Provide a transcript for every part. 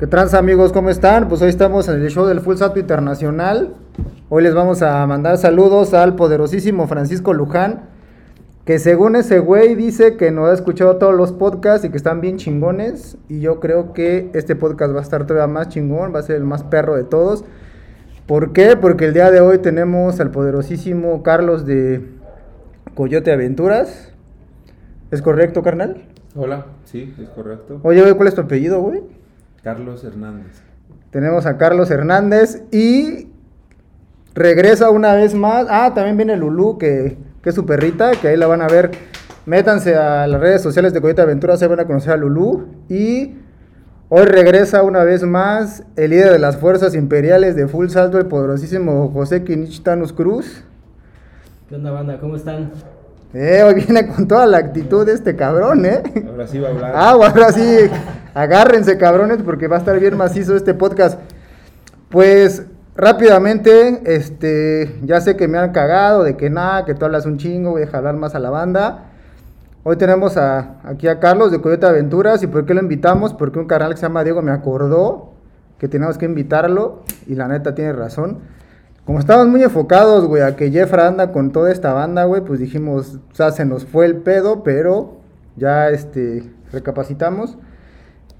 ¿Qué trans amigos? ¿Cómo están? Pues hoy estamos en el show del Full Salto Internacional. Hoy les vamos a mandar saludos al poderosísimo Francisco Luján, que según ese güey dice que no ha escuchado todos los podcasts y que están bien chingones. Y yo creo que este podcast va a estar todavía más chingón, va a ser el más perro de todos. ¿Por qué? Porque el día de hoy tenemos al poderosísimo Carlos de Coyote Aventuras. ¿Es correcto, carnal? Hola, sí, es correcto. Oye, ¿cuál es tu apellido, güey? Carlos Hernández. Tenemos a Carlos Hernández y regresa una vez más. Ah, también viene Lulú, que, que es su perrita, que ahí la van a ver. Métanse a las redes sociales de Coyote Aventuras, se van a conocer a Lulú. Y hoy regresa una vez más el líder de las fuerzas imperiales de Full Salto, el poderosísimo José Quinich Tanus Cruz. ¿Qué onda, banda? ¿Cómo están? Eh, hoy viene con toda la actitud de este cabrón, ¿eh? Ahora sí va a hablar. Ah, ahora sí, agárrense cabrones porque va a estar bien macizo este podcast. Pues rápidamente, este, ya sé que me han cagado de que nada, que tú hablas un chingo, voy a jalar más a la banda. Hoy tenemos a, aquí a Carlos de Coyote Aventuras y ¿por qué lo invitamos? Porque un canal que se llama Diego me acordó que teníamos que invitarlo y la neta tiene razón. Como estábamos muy enfocados, güey, a que Jeff anda con toda esta banda, güey, pues dijimos, o sea, se nos fue el pedo, pero ya, este, recapacitamos.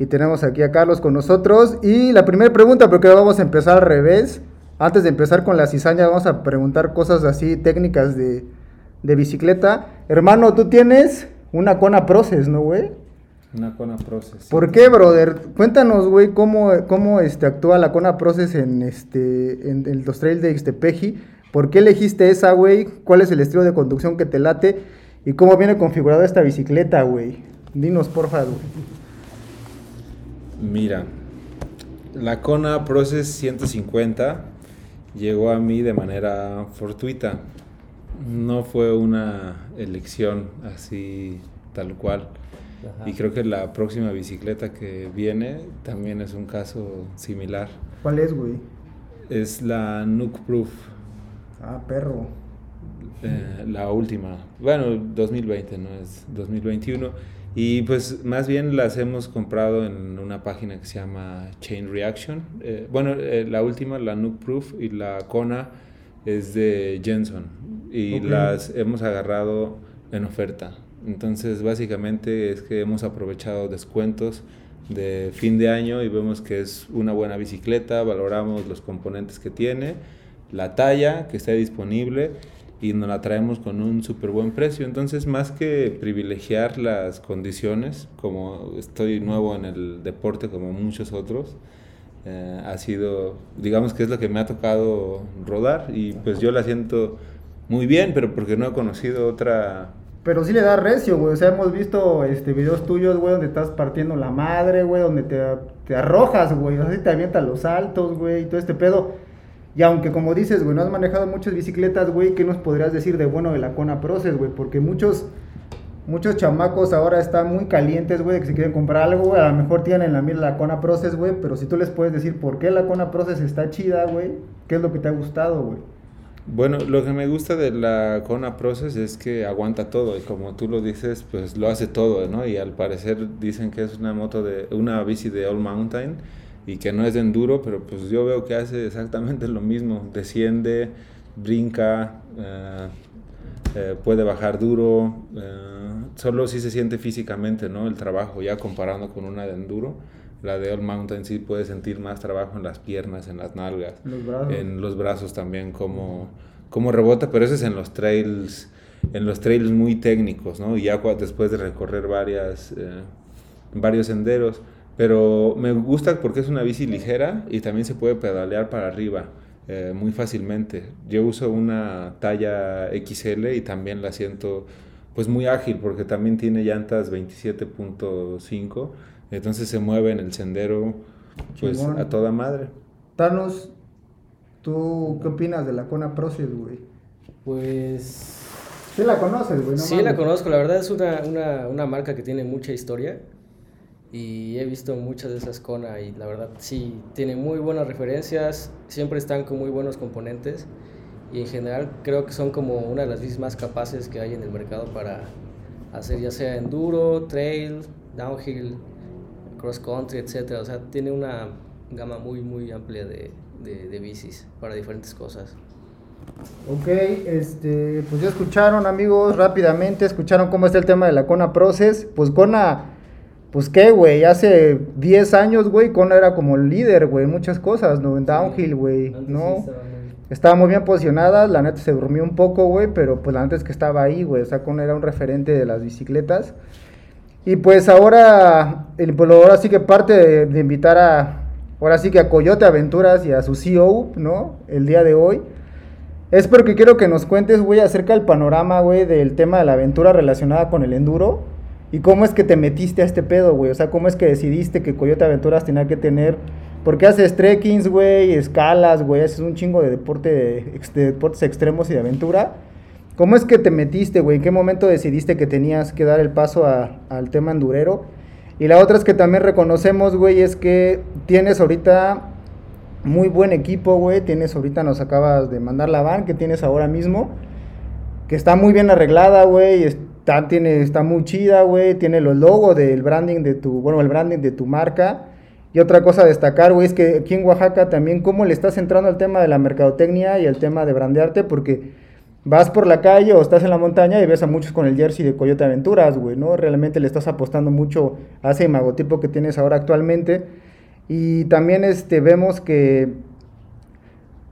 Y tenemos aquí a Carlos con nosotros. Y la primera pregunta, porque vamos a empezar al revés. Antes de empezar con la cizaña, vamos a preguntar cosas así técnicas de, de bicicleta. Hermano, tú tienes una Kona Process, ¿no, güey? Una Kona Process. ¿Por qué, brother? Cuéntanos, güey, cómo, cómo este, actúa la Kona Process en, este, en, en los trails de Ixtepeji. ¿Por qué elegiste esa, güey? ¿Cuál es el estilo de conducción que te late? ¿Y cómo viene configurada esta bicicleta, güey? Dinos, porfa, güey. Mira, la Kona Process 150 llegó a mí de manera fortuita. No fue una elección así tal cual. Y creo que la próxima bicicleta que viene también es un caso similar. ¿Cuál es, güey? Es la Nook Proof, Ah, perro. eh, la última. Bueno, 2020, no es 2021. Y pues más bien las hemos comprado en una página que se llama Chain Reaction. Eh, bueno, eh, la última, la Nook Proof y la Kona es de Jenson. Y Ok. las hemos agarrado en oferta. Entonces básicamente es que hemos aprovechado descuentos de fin de año y vemos que es una buena bicicleta, valoramos los componentes que tiene, la talla que está disponible y nos la traemos con un súper buen precio. Entonces, más que privilegiar las condiciones, como estoy nuevo en el deporte como muchos otros, eh, ha sido, digamos que es lo que me ha tocado rodar y pues yo la siento muy bien, pero porque no he conocido otra... Pero sí le da recio, güey. O sea, hemos visto este, videos tuyos, güey, donde estás partiendo la madre, güey, donde te, te arrojas, güey. O sea, sí te avientas los saltos, güey, y todo este pedo. Y aunque, como dices, güey, no has manejado muchas bicicletas, güey, ¿qué nos podrías decir de bueno de la Kona Process, güey? Porque muchos, muchos chamacos ahora están muy calientes, güey, que se quieren comprar algo. A lo mejor tienen en la mira la Kona Process, güey, pero si tú les puedes decir por qué la Kona Process está chida, güey, ¿qué es lo que te ha gustado, güey? Bueno, lo que me gusta de la Kona Process es que aguanta todo y como tú lo dices, pues lo hace todo, ¿no? Y al parecer dicen que es una moto de una bici de all mountain y que no es de enduro, pero pues yo veo que hace exactamente lo mismo, desciende, brinca, eh, eh, puede bajar duro, eh, solo si se siente físicamente, ¿no? El trabajo, ya comparando con una de enduro. La de All Mountain sí puede sentir más trabajo en las piernas, en las nalgas, Los en los brazos también, como, como rebota, pero eso es en los trails, en los trails muy técnicos, ¿no? Y ya después de recorrer varias, eh, varios senderos. Pero me gusta porque es una bici ligera y también se puede pedalear para arriba eh, muy fácilmente. Yo uso una talla XL y también la siento pues muy ágil porque también tiene llantas 27.5, entonces se mueve en el sendero pues a toda madre. Thanos, ¿tú qué opinas de la Kona Process, güey? Pues Sí la conoces, güey. no sí mames. la conozco, la verdad es una, una, una marca que tiene mucha historia y he visto muchas de esas Kona y la verdad sí, tiene muy buenas referencias, siempre están con muy buenos componentes y en general creo que son como una de las bicis más capaces que hay en el mercado para hacer ya sea enduro, trail, downhill, cross country, etcétera. O sea, tiene una gama muy muy amplia de, de, de bicis para diferentes cosas. Ok, este, pues ya escucharon amigos rápidamente, escucharon cómo está el tema de la Kona Process. Pues Kona, pues qué, güey, hace 10 años, güey, Kona era como el líder, güey, en muchas cosas, ¿no? En downhill, güey, ¿no? estaba muy- bien posicionada, la neta se durmió un poco, güey, pero pues la neta es que estaba ahí, güey, o sea, Kona era un referente de las bicicletas. Y pues ahora, el, pues, ahora sí que parte de, de invitar a, ahora sí que a Coyote Aventuras y a su CEO, ¿no? El día de hoy. Es porque quiero que nos cuentes, güey, acerca del panorama, güey, del tema de la aventura relacionada con el enduro. Y cómo es que te metiste a este pedo, güey. O sea, cómo es que decidiste que Coyote Aventuras tenía que tener... Porque haces trekkings, güey, escalas, güey, haces un chingo de, deporte, de deportes extremos y de aventura. ¿Cómo es que te metiste, güey? ¿En qué momento decidiste que tenías que dar el paso al tema endurero? Y la otra es que también reconocemos, güey, es que tienes ahorita muy buen equipo, güey. Tienes ahorita, nos acabas de mandar la van que tienes ahora mismo. Que está muy bien arreglada, güey. Está, tiene, está muy chida, güey. Tiene los logos del branding de tu, bueno, el branding de tu marca. Y otra cosa a destacar, güey, es que aquí en Oaxaca también cómo le estás entrando al tema de la mercadotecnia y el tema de brandearte, porque vas por la calle o estás en la montaña y ves a muchos con el jersey de Coyote Aventuras, güey, ¿no? Realmente le estás apostando mucho a ese imagotipo que tienes ahora actualmente. Y también este, vemos que,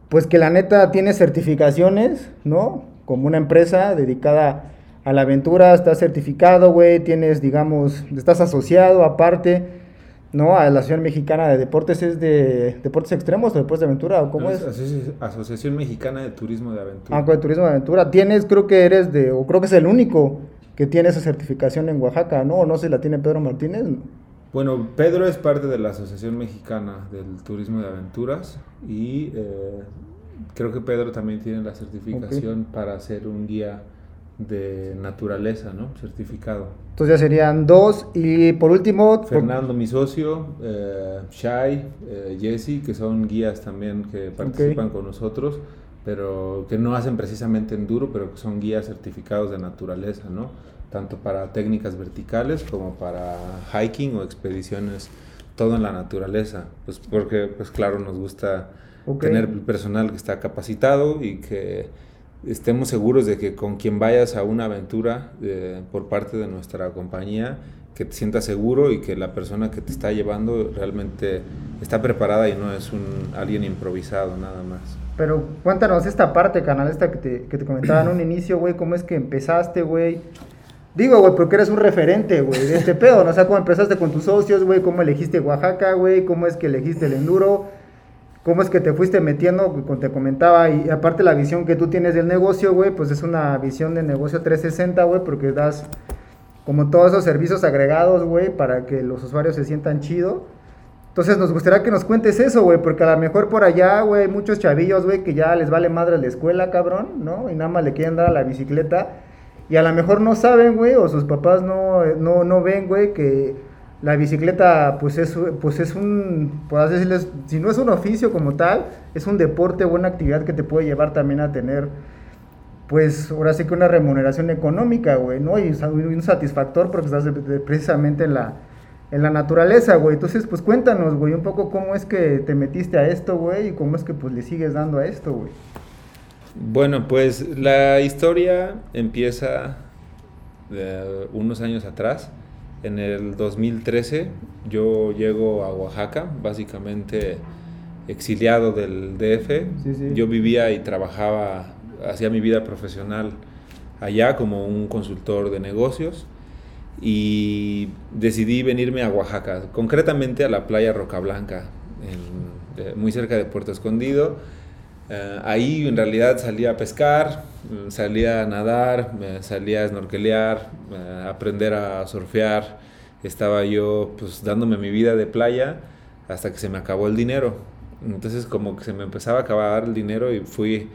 pues que la neta tiene certificaciones, ¿no? Como una empresa dedicada a la aventura, estás certificado, güey, tienes, digamos, estás asociado aparte, ¿no? A la Asociación Mexicana de Deportes, ¿es de deportes extremos o deportes de aventura? ¿O cómo es? Asoci- Asociación Mexicana de Turismo de Aventura. Ah, con el turismo de aventura. Tienes, creo que eres de, o creo que es el único que tiene esa certificación en Oaxaca, ¿no? O no sé si la tiene Pedro Martínez. Bueno, Pedro es parte de la Asociación Mexicana del Turismo de Aventuras y eh, creo que Pedro también tiene la certificación para ser un guía de naturaleza, ¿no? Certificado. Entonces ya serían dos. Y por último, por- Fernando, mi socio, eh, Shai, eh, Jesse, que son guías también que participan con nosotros, pero que no hacen precisamente enduro, pero que son guías certificados de naturaleza, ¿no? Tanto para técnicas verticales como para hiking o expediciones, todo en la naturaleza. Pues porque, pues claro, nos gusta tener personal que está capacitado y que estemos seguros de que con quien vayas a una aventura eh, por parte de nuestra compañía, que te sientas seguro y que la persona que te está llevando realmente está preparada y no es un alguien improvisado nada más. Pero cuéntanos esta parte, canal, esta que te, que te comentaba en un inicio, güey, cómo es que empezaste, güey. Digo, güey, porque eres un referente, güey, de este pedo, ¿no? O sea, cómo empezaste con tus socios, güey, cómo elegiste Oaxaca, güey, cómo es que elegiste el enduro, cómo es que te fuiste metiendo, como te comentaba, y aparte la visión que tú tienes del negocio, güey, pues es una visión de negocio 360, güey, porque das como todos esos servicios agregados, güey, para que los usuarios se sientan chido. Entonces nos gustaría que nos cuentes eso, güey, porque a lo mejor por allá, güey, muchos chavillos, güey, que ya les vale madre la escuela, cabrón, ¿no? Y nada más le quieren dar a la bicicleta. Y a lo mejor no saben, güey, o sus papás no, no, no ven, güey, que la bicicleta, pues es, pues es un, por decirles, si no es un oficio como tal, es un deporte o una actividad que te puede llevar también a tener, pues ahora sí que una remuneración económica, güey, ¿no? Y un satisfactor porque estás de- precisamente en la, en la naturaleza, güey. Entonces, pues cuéntanos, güey, un poco cómo es que te metiste a esto, güey, y cómo es que pues le sigues dando a esto, güey. Bueno, pues la historia empieza de unos años atrás. En el 2013 yo llego a Oaxaca, básicamente exiliado del DF. Sí, sí. Yo vivía y trabajaba, hacía mi vida profesional allá como un consultor de negocios y decidí venirme a Oaxaca, concretamente a la playa Roca Blanca, en- muy cerca de Puerto Escondido. Eh, ahí en realidad salía a pescar, mm, salía a nadar, salía a snorkelear, eh, aprender a surfear. Estaba yo pues dándome mi vida de playa hasta que se me acabó el dinero. Entonces como que se me empezaba a acabar el dinero y fui,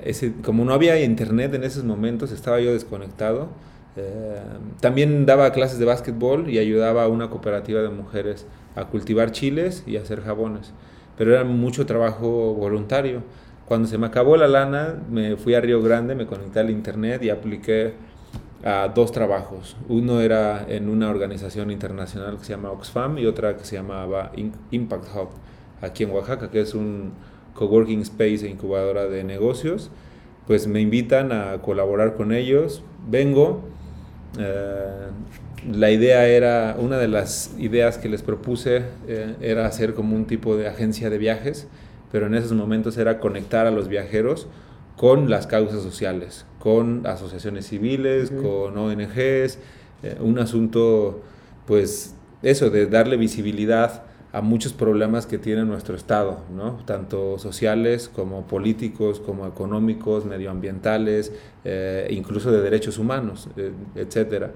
ese, como no había internet en esos momentos, estaba yo desconectado. Eh, también daba clases de básquetbol y ayudaba a una cooperativa de mujeres a cultivar chiles y a hacer jabones. Pero era mucho trabajo voluntario. Cuando se me acabó la lana, me fui a Río Grande, me conecté al internet y apliqué a dos trabajos. Uno era en una organización internacional que se llama Oxfam y otra que se llamaba Impact Hub, aquí en Oaxaca, que es un coworking space e incubadora de negocios. Pues me invitan a colaborar con ellos. Vengo. Eh, la idea era, una de las ideas que les propuse eh, era hacer como un tipo de agencia de viajes, pero en esos momentos era conectar a los viajeros con las causas sociales, con asociaciones civiles, con ONGs, eh, un asunto, pues eso, de darle visibilidad a muchos problemas que tiene nuestro Estado, ¿no? tanto sociales como políticos, como económicos, medioambientales, eh, incluso de derechos humanos, eh, etcétera.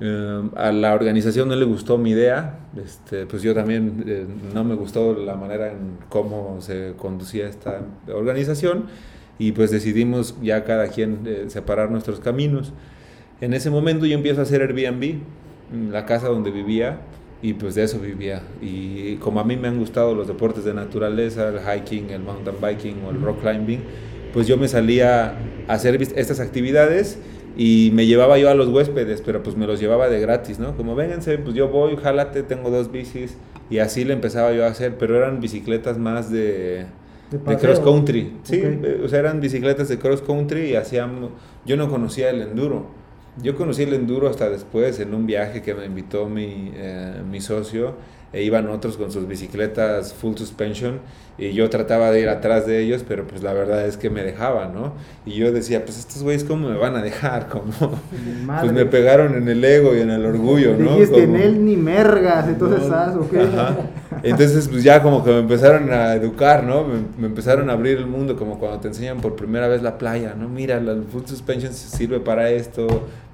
A la organización no le gustó mi idea, este, pues yo también no me gustó la manera en cómo se conducía esta organización y pues decidimos ya cada quien eh, separar nuestros caminos. En ese momento yo empiezo a hacer Airbnb, la casa donde vivía, y pues de eso vivía. Y como a mí me han gustado los deportes de naturaleza, el hiking, el mountain biking o el rock climbing, pues yo me salía a hacer estas actividades y me llevaba yo a los huéspedes, pero pues me los llevaba de gratis, ¿no? Como vénganse, pues yo voy, jálate, tengo dos bicis y así le empezaba yo a hacer, pero eran bicicletas más de de, cross country. Sí, eh, o sea, eran bicicletas de cross country y hacíamos. Yo no conocía el enduro. Yo conocí el enduro hasta después en un viaje que me invitó mi, eh, mi socio e iban otros con sus bicicletas full suspension y yo trataba de ir atrás de ellos, pero pues la verdad es que me dejaban, ¿no? Y yo decía, pues estos güeyes cómo me van a dejar, como pues me pegaron en el ego y en el orgullo, ¿no? Dijiste en él ni mergas, entonces ¿sabes? Entonces pues ya como que me empezaron a educar, ¿no? Me, empezaron a abrir el mundo como cuando te enseñan por primera vez la playa, ¿no? Mira, la full suspension sirve para esto,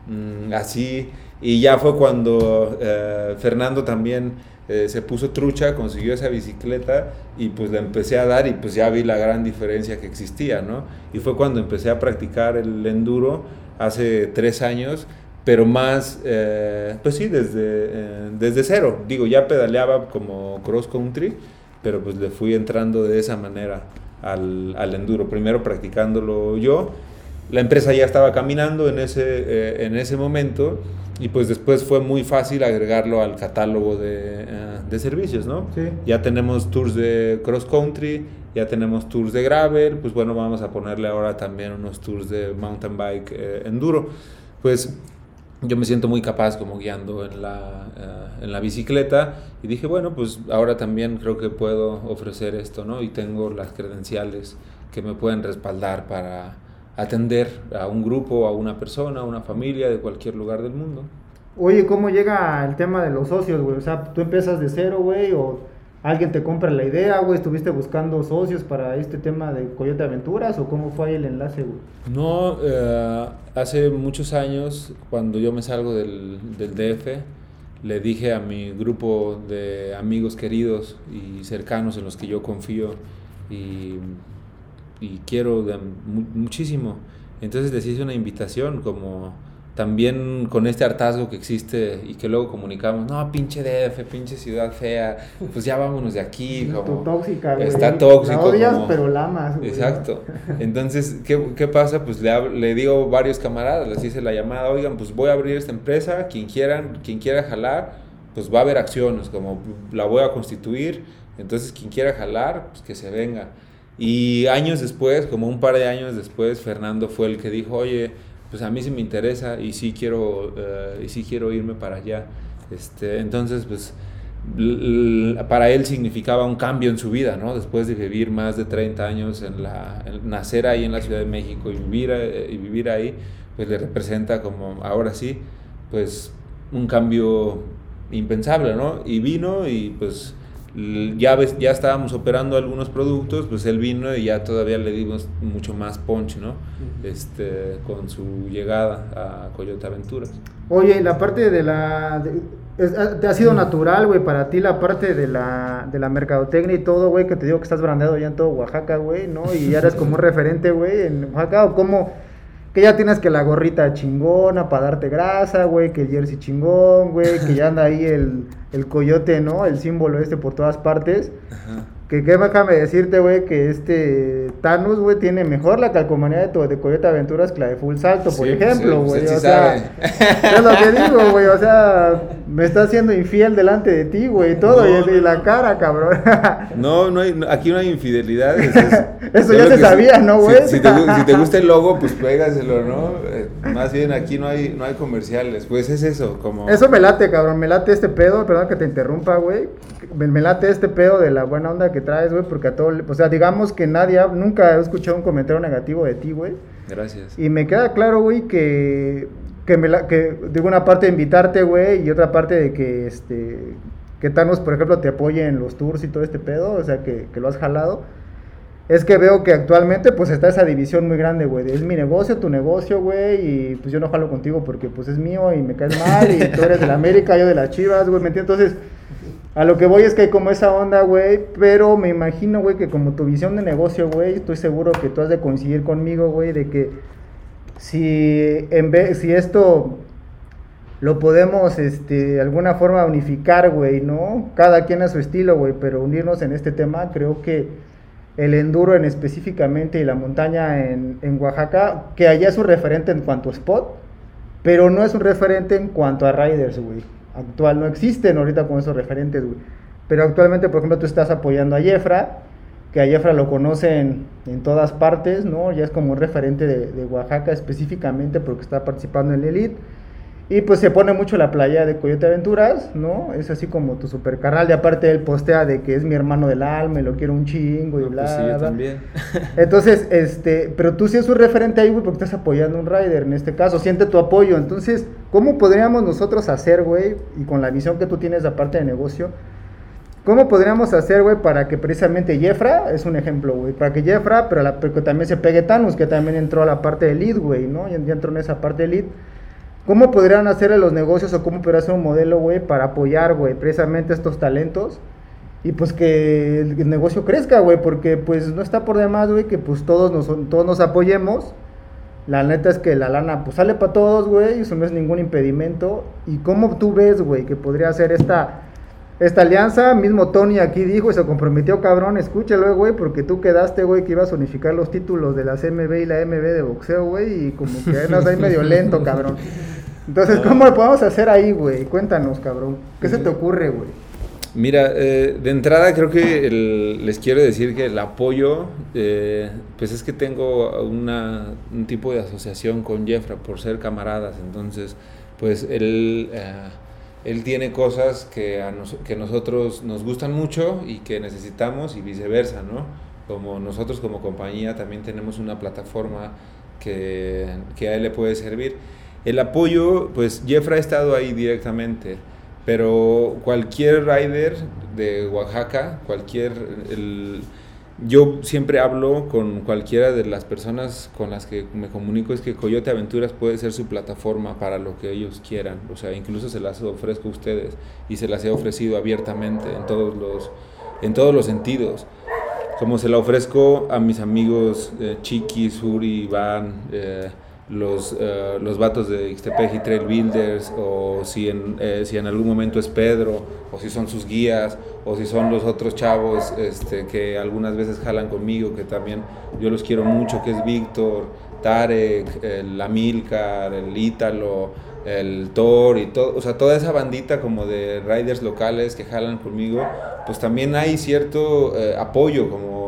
mm, así. Y ya fue cuando eh, Fernando también eh, se puso trucha, consiguió esa bicicleta y pues la empecé a dar y pues ya vi la gran diferencia que existía, ¿no? Y fue cuando empecé a practicar el enduro hace tres años, pero más, eh, pues sí, desde, eh, desde cero. Digo, ya pedaleaba como cross country, pero pues le fui entrando de esa manera al, al enduro. Primero practicándolo yo. La empresa ya estaba caminando en ese, en ese momento y pues después fue muy fácil agregarlo al catálogo de, eh, de servicios, ¿no? Sí. Ya tenemos tours de cross country, ya tenemos tours de gravel, pues bueno, vamos a ponerle ahora también unos tours de mountain bike eh, enduro. Pues yo me siento muy capaz como guiando en la, eh, en la bicicleta y dije, bueno, pues ahora también creo que puedo ofrecer esto, ¿no? Y tengo las credenciales que me pueden respaldar para atender a un grupo, a una persona, a una familia de cualquier lugar del mundo. Oye, ¿cómo llega el tema de los socios, güey? O sea, tú empiezas de cero, güey, o alguien te compra la idea, güey, estuviste buscando socios para este tema de Coyote Aventuras, o cómo fue el enlace, güey? No, eh, hace muchos años, cuando yo me salgo del, del DF, le dije a mi grupo de amigos queridos y cercanos en los que yo confío y y quiero muchísimo. Entonces les hice una invitación como también con este hartazgo que existe y que luego comunicamos, no, pinche DF, pinche ciudad fea, pues ya vámonos de aquí. Como, tóxica, Está tóxico. La odias, pero la amas. Exacto. Entonces, ¿qué, ¿qué, pasa? Pues le, le digo a varios camaradas, les hice la llamada, oigan, pues voy a abrir esta empresa, quien, quieran, quien quiera jalar, pues va a haber acciones, como la voy a constituir, entonces quien quiera jalar, pues que se venga. Y años después, como un par de años después, Fernando fue el que dijo, oye, pues a mí sí me interesa y sí quiero, eh, y sí quiero irme para allá. Este, entonces, pues para él significaba un cambio en su vida, ¿no? Después de vivir más de 30 años en la, nacer ahí en la Ciudad de México y vivir, eh, y vivir ahí, pues le representa como, ahora sí, pues un cambio impensable, ¿no? Y vino y pues ya, ves, ya estábamos operando algunos productos, pues él vino y ya todavía le dimos mucho más punch, ¿no? Este, con su llegada a Coyote Aventuras. Oye, la parte de la... de- ha- te ha sido natural, güey, para ti la parte de la, de la mercadotecnia y todo, güey, que te digo que estás brandeado ya en todo Oaxaca, güey, ¿no? Y ya eres como un referente, güey, en Oaxaca, o cómo... Que ya tienes que la gorrita chingona para darte grasa, güey, que el jersey chingón, güey, que ya anda ahí el, el coyote, ¿no? El símbolo este por todas partes. Que, que déjame decirte, güey, que este Thanos, güey, tiene mejor la calcomanía de, tu- de Coyote Aventuras que la de Full Salto, por Sí, ejemplo, güey. pues él o sea, es lo que digo, güey, o sea, me estás haciendo infiel delante de ti, güey, todo, No, y, la cara, cabrón. No, no hay, aquí no hay infidelidades. es- Eso yo ya se sabía, ¿no, güey? Si te gusta el logo, pues pégaselo, ¿no? Eh, más bien aquí no hay, no hay comerciales. Pues es eso, como... Eso me late, cabrón, me late este pedo, perdón que te interrumpa, güey. Me, me late este pedo de la buena onda que traes, güey, porque a todo, o sea, digamos que nadie, nunca he escuchado un comentario negativo de ti, güey. Gracias. Y me queda claro, güey, que, que, me la, que digo una parte de invitarte, güey, y otra parte de que, este, que Thanos, por ejemplo, te apoye en los tours y todo este pedo, o sea, que, que lo has jalado. Es que veo que actualmente, pues, está esa división muy grande, güey, es mi negocio, tu negocio, güey, y pues yo no jalo contigo porque, pues, es mío y me caes mal, y tú eres de la América, yo de las Chivas, güey, ¿me entiendes? Entonces, a lo que voy es que hay como esa onda, güey, pero me imagino, güey, que como tu visión de negocio, güey, estoy seguro que tú has de coincidir conmigo, güey, de que si en vez, si esto lo podemos, este, de alguna forma unificar, güey, ¿no? Cada quien a su estilo, güey, pero unirnos en este tema, creo que el enduro en específicamente y la montaña en, en Oaxaca, que allá es un referente en cuanto a spot, pero no es un referente en cuanto a riders, güey. Actual, no existen ahorita con esos referentes. Pero actualmente, por ejemplo, tú estás apoyando a Jefra, que a Jefra lo conocen en todas partes, ¿no? Ya es como un referente de, de Oaxaca específicamente porque está participando en el Elite. Y pues se pone mucho la playa de Coyote Aventuras, ¿no? Es así como tu super carnal. Y aparte él postea de que es mi hermano del alma y lo quiero un chingo y No, bla, pues sí, yo bla. también. Entonces, este, pero tú sí es un referente ahí, güey, porque estás apoyando a un rider en este caso, siente tu apoyo. Entonces, ¿cómo podríamos nosotros hacer, güey, y con la visión que tú tienes de parte de negocio, cómo podríamos hacer, güey, para que precisamente Jefra, es un ejemplo, güey, para que pero, la, pero que también se pegue Thanos, que también entró a la parte de lead, güey, ¿no? Ya, ya entró en esa parte de lead. ¿Cómo podrían hacer los negocios o cómo podría ser un modelo, güey, para apoyar, güey, precisamente estos talentos? Y pues que el, negocio crezca, güey, porque pues no está por demás, güey, que pues todos nos, todos nos apoyemos. La neta es que la lana pues sale para todos, güey, eso no es ningún impedimento. ¿Y cómo tú ves, güey, que podría ser esta, esta alianza? Mismo Tony aquí dijo y se comprometió, cabrón, escúchalo, güey, porque tú quedaste, güey, que ibas a unificar los títulos de las MB y la MB de boxeo, güey, y como que andas ahí medio lento, cabrón. Entonces, ¿cómo lo podemos hacer ahí, güey? Cuéntanos, cabrón. ¿Qué se te ocurre, güey? Mira, eh, de entrada creo que les quiero decir que el apoyo, eh, pues es que tengo una, un tipo de asociación con Jeffra por ser camaradas, entonces pues él, eh, él tiene cosas que a que nosotros nos gustan mucho y que necesitamos y viceversa, ¿no? Como nosotros como compañía también tenemos una plataforma que, que a él le puede servir. El apoyo, pues Jeffra ha estado ahí directamente, pero cualquier rider de Oaxaca, cualquier... el- yo siempre hablo con cualquiera de las personas con las que me comunico, es que Coyote Aventuras puede ser su plataforma para lo que ellos quieran, o sea, incluso se las ofrezco a ustedes y se las he ofrecido abiertamente en todos los, en todos los sentidos. Como se la ofrezco a mis amigos eh, Chiqui, Suri, Iván, eh, los, eh, los vatos de Ixtepec y Trail Builders, o si en, eh, si en algún momento es Pedro, o si son sus guías, o si son los otros chavos este, que algunas veces jalan conmigo, que también yo los quiero mucho, que es Víctor, Tarek, el Amilcar, el Ítalo, el Thor y todo, o sea, toda esa bandita como de riders locales que jalan conmigo, pues también hay cierto eh, apoyo como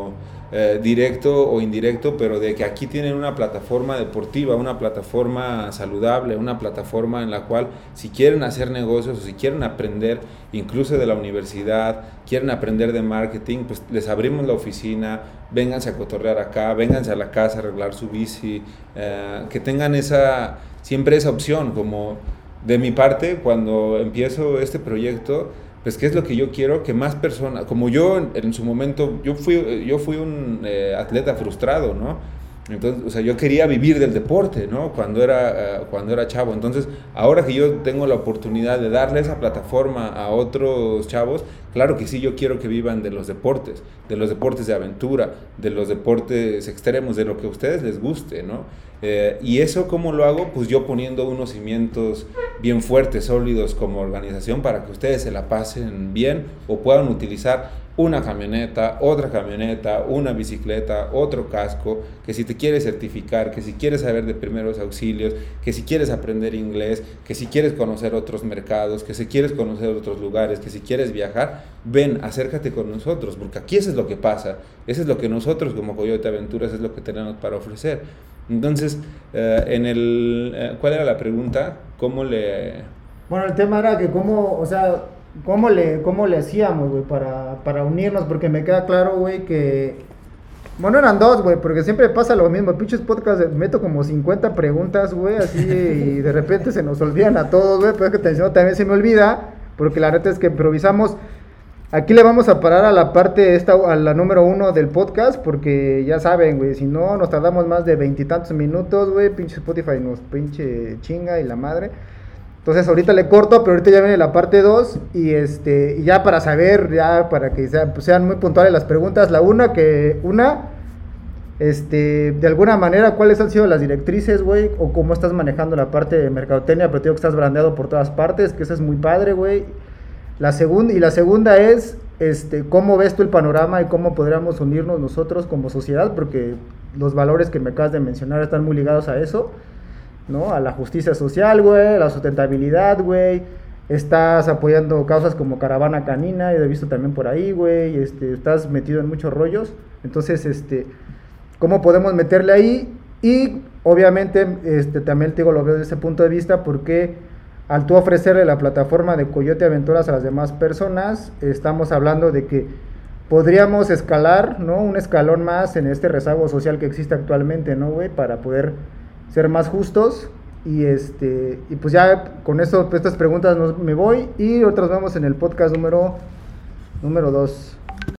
eh, directo o indirecto, pero de que aquí tienen una plataforma deportiva, una plataforma saludable, una plataforma en la cual si quieren hacer negocios o si quieren aprender incluso de la universidad, quieren aprender de marketing, pues les abrimos la oficina, vénganse a cotorrear acá, vénganse a la casa a arreglar su bici, eh, que tengan esa, siempre esa opción, como de mi parte, cuando empiezo este proyecto, pues qué es lo que yo quiero que más personas, como yo en, su momento, yo fui, yo fui un eh, atleta frustrado, ¿no? Entonces, o sea, yo quería vivir del deporte, ¿no? Cuando era, eh, cuando era chavo. Entonces, ahora que yo tengo la oportunidad de darle esa plataforma a otros chavos, claro que sí, yo quiero que vivan de los deportes, de los deportes de aventura, de los deportes extremos, de lo que a ustedes les guste, ¿no? Eh, y eso, ¿cómo lo hago? Pues yo poniendo unos cimientos bien fuertes, sólidos como organización para que ustedes se la pasen bien o puedan utilizar una camioneta, otra camioneta, una bicicleta, otro casco, que si te quieres certificar, que si quieres saber de primeros auxilios, que si quieres aprender inglés, que si quieres conocer otros mercados, que si quieres conocer otros lugares, que si quieres viajar, ven, acércate con nosotros, porque aquí eso es lo que pasa, eso es lo que nosotros como Coyote Aventuras es lo que tenemos para ofrecer. Entonces, eh, en el, eh, ¿cuál era la pregunta? ¿Cómo le... Bueno, el tema era que cómo, o sea, cómo le, cómo le hacíamos, güey, para, para unirnos, porque me queda claro, güey, que... Bueno, eran dos, güey, porque siempre pasa lo mismo. Pinches podcast, meto como 50 preguntas, güey, así, y de repente se nos olvidan a todos, güey, pero es que también se me olvida, porque la neta es que improvisamos. Aquí le vamos a parar a la parte esta, a la número uno del podcast, porque ya saben, güey, si no nos tardamos más de veintitantos minutos, güey, pinche Spotify nos pinche chinga y la madre. Entonces ahorita le corto, pero ahorita ya viene la parte 2 y este y ya para saber, ya para que pues, sean muy puntuales las preguntas, la una que una este de alguna manera cuáles han sido las directrices, güey, o cómo estás manejando la parte de mercadotecnia, pero te digo que estás brandeado por todas partes, que eso es muy padre, güey. La segunda y la segunda es este cómo ves tú el panorama y cómo podríamos unirnos nosotros como sociedad porque los valores que me acabas de mencionar están muy ligados a eso. ¿no? A la justicia social, güey, la sustentabilidad, güey. Estás apoyando causas como Caravana Canina, y he visto también por ahí, güey. Este, estás metido en muchos rollos. Entonces, este, ¿cómo podemos meterle ahí? Y obviamente, este, también te digo, lo veo desde ese punto de vista porque al tú ofrecerle la plataforma de Coyote Aventuras a las demás personas, estamos hablando de que podríamos escalar, ¿no? Un escalón más en este rezago social que existe actualmente, ¿no, güey? Para poder ser más justos. Y este y pues ya con eso, pues estas preguntas me voy y otras vemos en el podcast número número 2.